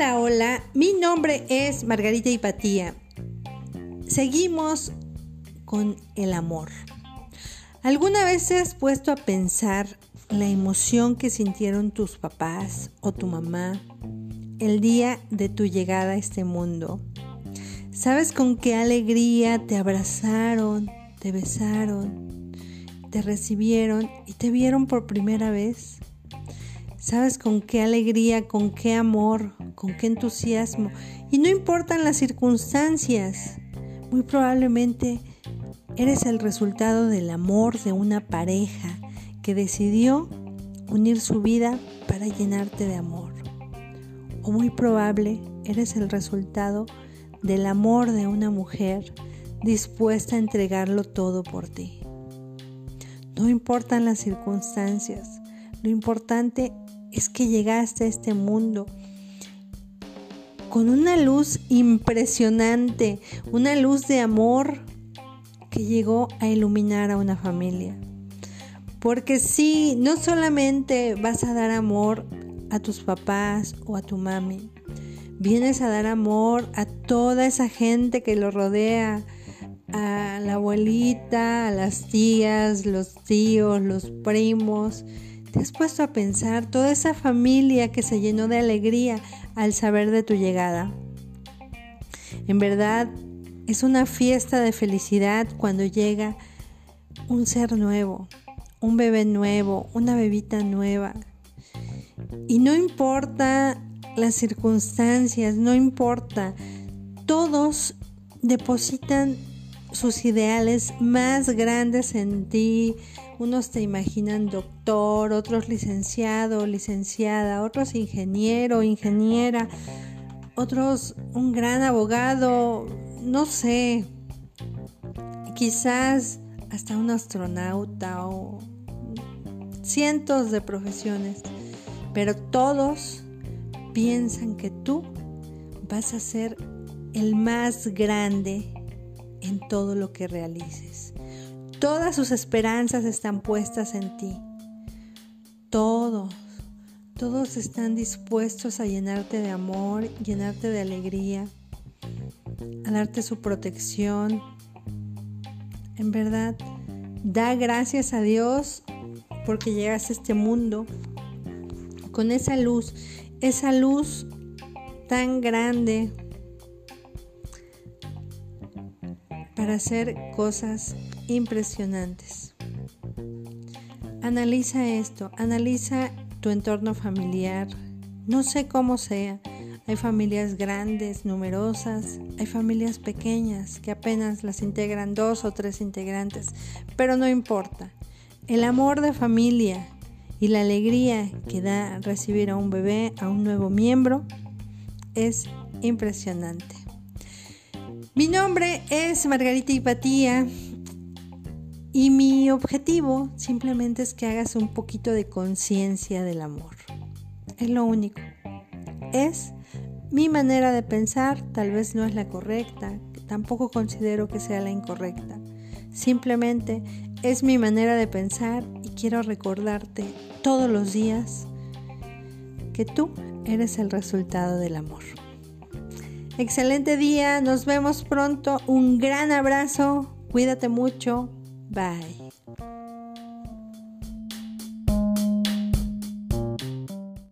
Hola, hola, mi nombre es Margarita Hipatía. Seguimos con el amor. ¿Alguna vez te has puesto a pensar la emoción que sintieron tus papás o tu mamá el día de tu llegada a este mundo? ¿Sabes con qué alegría te abrazaron, te besaron, te recibieron y te vieron por primera vez? ¿Sabes con qué alegría, con qué amor, con qué entusiasmo? Y no importan las circunstancias, muy probablemente eres el resultado del amor de una pareja que decidió unir su vida para llenarte de amor. O muy probable eres el resultado del amor de una mujer dispuesta a entregarlo todo por ti. No importan las circunstancias, lo importante es que llegaste a este mundo con una luz impresionante, una luz de amor que llegó a iluminar a una familia. Porque sí, no solamente vas a dar amor a tus papás o a tu mami, vienes a dar amor a toda esa gente que lo rodea, a la abuelita, a las tías, los tíos, los primos, ¿Te has puesto a pensar toda esa familia que se llenó de alegría al saber de tu llegada? En verdad, es una fiesta de felicidad cuando llega un ser nuevo, un bebé nuevo, una bebita nueva. Y no importa las circunstancias, no importa, todos depositan sus ideales más grandes en ti, unos te imaginan doctor, otros licenciado, licenciada, otros ingeniero, ingeniera, otros un gran abogado, no sé, quizás hasta un astronauta o cientos de profesiones, pero todos piensan que tú vas a ser el más grande en todo lo que realices. Todas sus esperanzas están puestas en ti. Todos, todos están dispuestos a llenarte de amor, llenarte de alegría, a darte su protección. En verdad, da gracias a Dios porque llegas a este mundo con esa luz, esa luz tan grande para hacer cosas impresionantes. Analiza esto, analiza tu entorno familiar. No sé cómo sea. Hay familias grandes, numerosas, hay familias pequeñas que apenas las integran dos o tres integrantes, pero no importa. El amor de familia y la alegría que da recibir a un bebé, a un nuevo miembro, es impresionante. Mi nombre es Margarita Hipatía y mi objetivo simplemente es que hagas un poquito de conciencia del amor. Es lo único. Es mi manera de pensar, tal vez no es la correcta, tampoco considero que sea la incorrecta. Simplemente es mi manera de pensar y quiero recordarte todos los días que tú eres el resultado del amor. Excelente día, nos vemos pronto, un gran abrazo, cuídate mucho, Bye.